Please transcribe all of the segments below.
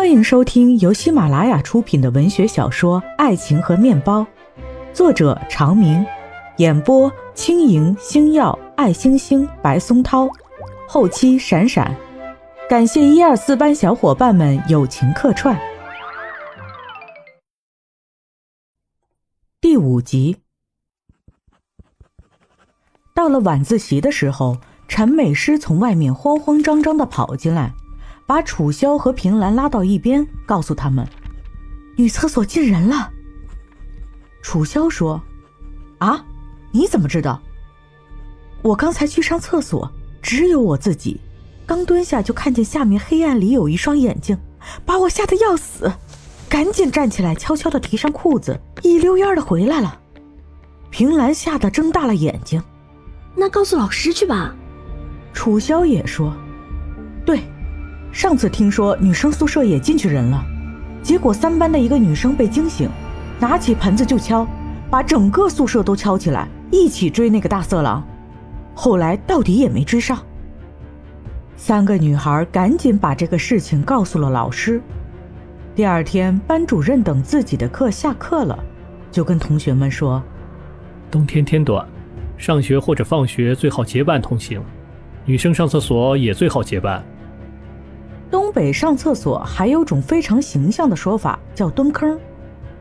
欢迎收听由喜马拉雅出品的文学小说《爱情和面包》，作者长明，演播轻盈、星耀、爱星星、白松涛，后期闪闪，感谢一二四班小伙伴们友情客串。第五集，到了晚自习的时候，陈美诗从外面慌慌张张的跑进来。把楚萧和平兰拉到一边，告诉他们：“女厕所进人了。”楚萧说：“啊，你怎么知道？我刚才去上厕所，只有我自己，刚蹲下就看见下面黑暗里有一双眼睛，把我吓得要死，赶紧站起来，悄悄的提上裤子，一溜烟的回来了。”平兰吓得睁大了眼睛：“那告诉老师去吧。”楚萧也说：“对。”上次听说女生宿舍也进去人了，结果三班的一个女生被惊醒，拿起盆子就敲，把整个宿舍都敲起来，一起追那个大色狼。后来到底也没追上。三个女孩赶紧把这个事情告诉了老师。第二天，班主任等自己的课下课了，就跟同学们说：“冬天天短，上学或者放学最好结伴同行，女生上厕所也最好结伴。”东北上厕所还有种非常形象的说法，叫蹲坑，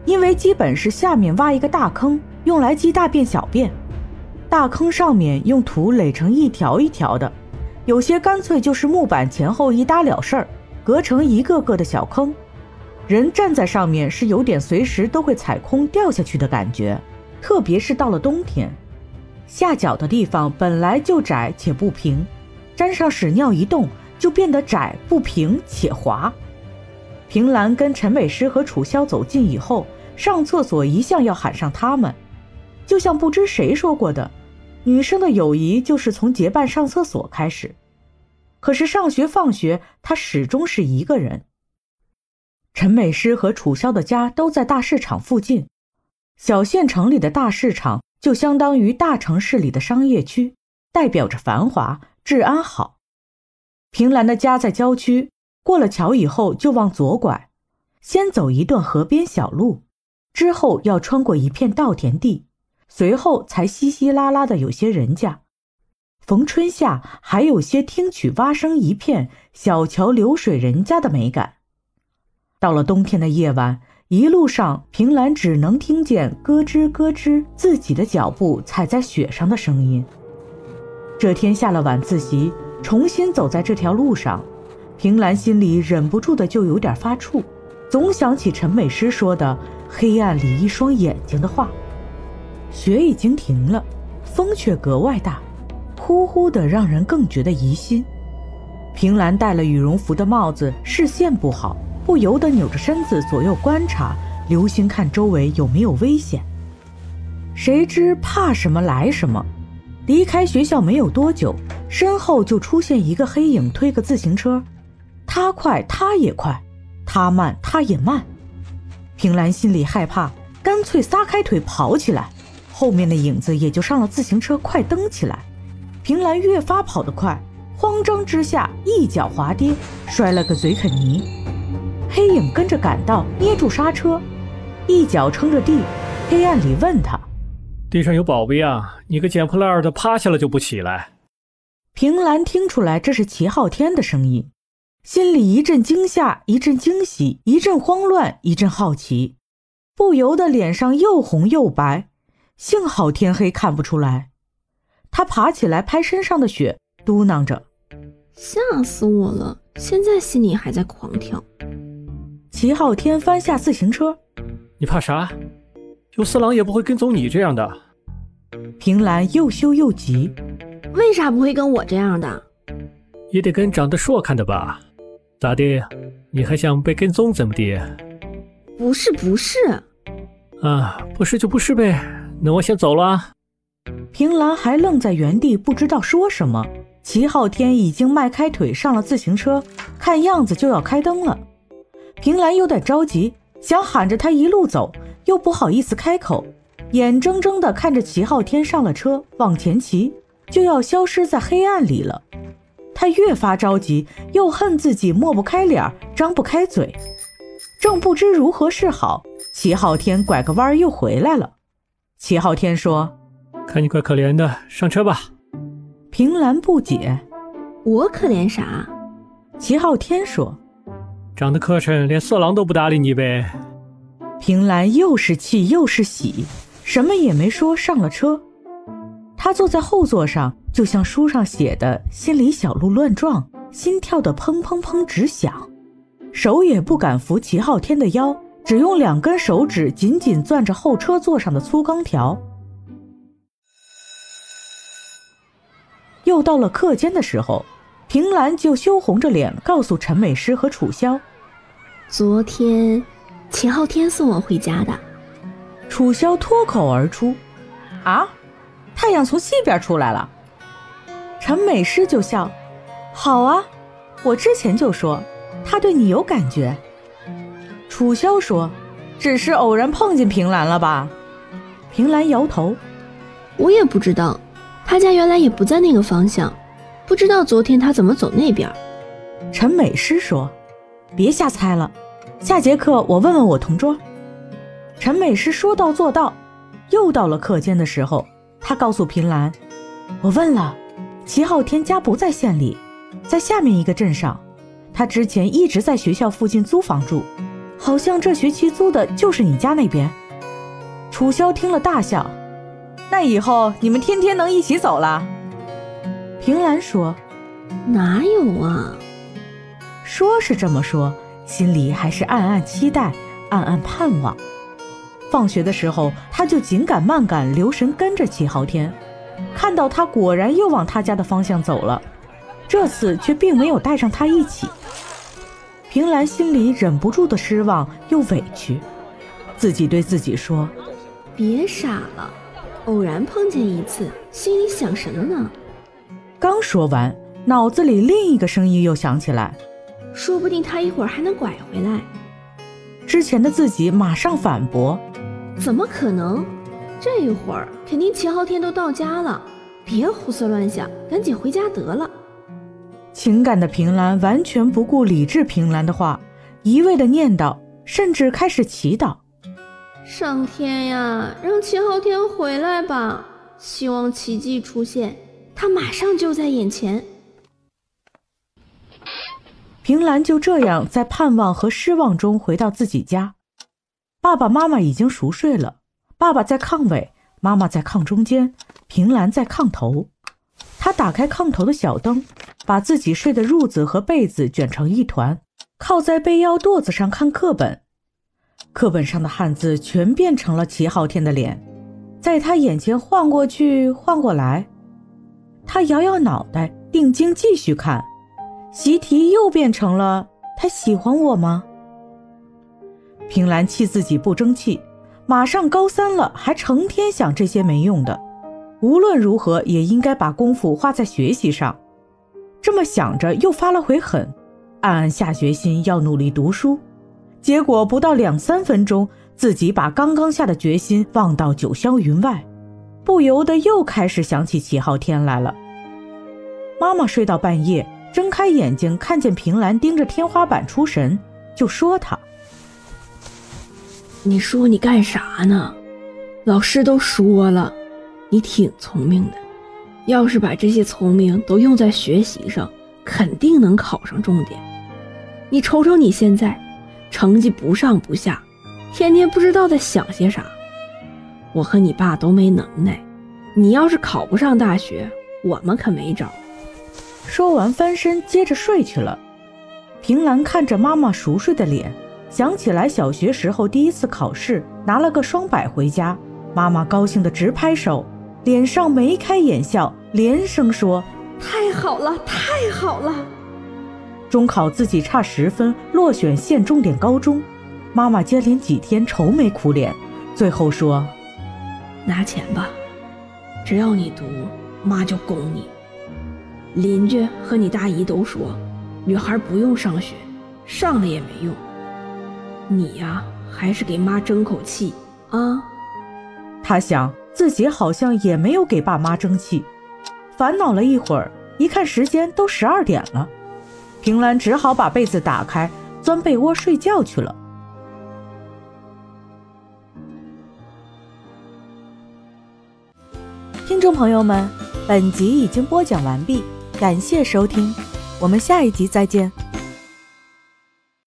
因为基本是下面挖一个大坑，用来积大便小便。大坑上面用土垒成一条一条的，有些干脆就是木板前后一搭了事儿，隔成一个个的小坑。人站在上面是有点随时都会踩空掉下去的感觉，特别是到了冬天，下脚的地方本来就窄且不平，沾上屎尿一动。就变得窄不平且滑。平兰跟陈美诗和楚萧走近以后，上厕所一向要喊上他们，就像不知谁说过的，女生的友谊就是从结伴上厕所开始。可是上学放学，她始终是一个人。陈美诗和楚萧的家都在大市场附近，小县城里的大市场就相当于大城市里的商业区，代表着繁华、治安好。平兰的家在郊区，过了桥以后就往左拐，先走一段河边小路，之后要穿过一片稻田地，随后才稀稀拉拉的有些人家。逢春夏还有些听取蛙声一片，小桥流水人家的美感。到了冬天的夜晚，一路上平兰只能听见咯吱咯吱自己的脚步踩在雪上的声音。这天下了晚自习。重新走在这条路上，平兰心里忍不住的就有点发怵，总想起陈美诗说的“黑暗里一双眼睛”的话。雪已经停了，风却格外大，呼呼的让人更觉得疑心。平兰戴了羽绒服的帽子，视线不好，不由得扭着身子左右观察，留心看周围有没有危险。谁知怕什么来什么。离开学校没有多久，身后就出现一个黑影，推个自行车，他快，他也快；他慢，他也慢。平兰心里害怕，干脆撒开腿跑起来，后面的影子也就上了自行车，快蹬起来。平兰越发跑得快，慌张之下一脚滑跌，摔了个嘴啃泥。黑影跟着赶到，捏住刹车，一脚撑着地，黑暗里问他。地上有宝贝啊！你个捡破烂的，趴下了就不起来。平兰听出来这是齐昊天的声音，心里一阵惊吓，一阵惊喜，一阵慌乱，一阵好奇，不由得脸上又红又白。幸好天黑看不出来。他爬起来拍身上的雪，嘟囔着：“吓死我了！现在心里还在狂跳。”齐昊天翻下自行车：“你怕啥？”有色狼也不会跟踪你这样的。平兰又羞又急，为啥不会跟我这样的？也得跟长得硕看的吧？咋的？你还想被跟踪怎么的？不是不是。啊，不是就不是呗。那我先走了。平兰还愣在原地，不知道说什么。齐昊天已经迈开腿上了自行车，看样子就要开灯了。平兰有点着急，想喊着他一路走。又不好意思开口，眼睁睁地看着齐昊天上了车往前骑，就要消失在黑暗里了。他越发着急，又恨自己抹不开脸，张不开嘴，正不知如何是好。齐昊天拐个弯又回来了。齐昊天说：“看你怪可怜的，上车吧。”平兰不解：“我可怜啥？”齐昊天说：“长得磕碜，连色狼都不搭理你呗。”平兰又是气又是喜，什么也没说，上了车。他坐在后座上，就像书上写的，心里小鹿乱撞，心跳的砰砰砰直响，手也不敢扶齐昊天的腰，只用两根手指紧紧攥着后车座上的粗钢条。又到了课间的时候，平兰就羞红着脸告诉陈美诗和楚萧：“昨天齐昊天送我回家的。”楚萧脱口而出：“啊！”太阳从西边出来了，陈美诗就笑：“好啊，我之前就说他对你有感觉。”楚萧说：“只是偶然碰见平兰了吧？”平兰摇头：“我也不知道，他家原来也不在那个方向，不知道昨天他怎么走那边。”陈美诗说：“别瞎猜了，下节课我问问我同桌。”陈美诗说到做到，又到了课间的时候。他告诉平兰：“我问了，齐昊天家不在县里，在下面一个镇上。他之前一直在学校附近租房住，好像这学期租的就是你家那边。”楚萧听了大笑：“那以后你们天天能一起走了。”平兰说：“哪有啊？说是这么说，心里还是暗暗期待，暗暗盼望。”放学的时候，他就紧赶慢赶，留神跟着齐昊天，看到他果然又往他家的方向走了，这次却并没有带上他一起。平兰心里忍不住的失望又委屈，自己对自己说：“别傻了，偶然碰见一次，心里想什么呢？”刚说完，脑子里另一个声音又响起来：“说不定他一会儿还能拐回来。”之前的自己马上反驳。怎么可能？这一会儿肯定齐昊天都到家了，别胡思乱想，赶紧回家得了。情感的平兰完全不顾理智平兰的话，一味的念叨，甚至开始祈祷：上天呀，让齐昊天回来吧！希望奇迹出现，他马上就在眼前。平兰就这样在盼望和失望中回到自己家。爸爸妈妈已经熟睡了，爸爸在炕尾，妈妈在炕中间，平兰在炕头。他打开炕头的小灯，把自己睡的褥子和被子卷成一团，靠在背腰垛子上看课本。课本上的汉字全变成了齐昊天的脸，在他眼前晃过去晃过来。他摇摇脑袋，定睛继续看，习题又变成了他喜欢我吗？平兰气自己不争气，马上高三了，还成天想这些没用的。无论如何也应该把功夫花在学习上。这么想着，又发了回狠，暗暗下决心要努力读书。结果不到两三分钟，自己把刚刚下的决心忘到九霄云外，不由得又开始想起齐昊天来了。妈妈睡到半夜，睁开眼睛看见平兰盯着天花板出神，就说他。你说你干啥呢？老师都说了，你挺聪明的。要是把这些聪明都用在学习上，肯定能考上重点。你瞅瞅你现在，成绩不上不下，天天不知道在想些啥。我和你爸都没能耐，你要是考不上大学，我们可没招。说完，翻身接着睡去了。平兰看着妈妈熟睡的脸。想起来小学时候第一次考试拿了个双百回家，妈妈高兴得直拍手，脸上眉开眼笑，连声说：“太好了，太好了！” 中考自己差十分落选县重点高中，妈妈接连几天愁眉苦脸，最后说：“拿钱吧，只要你读，妈就供你。”邻居和你大姨都说，女孩不用上学，上了也没用。你呀，还是给妈争口气啊！他想自己好像也没有给爸妈争气，烦恼了一会儿，一看时间都十二点了，平兰只好把被子打开，钻被窝睡觉去了。听众朋友们，本集已经播讲完毕，感谢收听，我们下一集再见。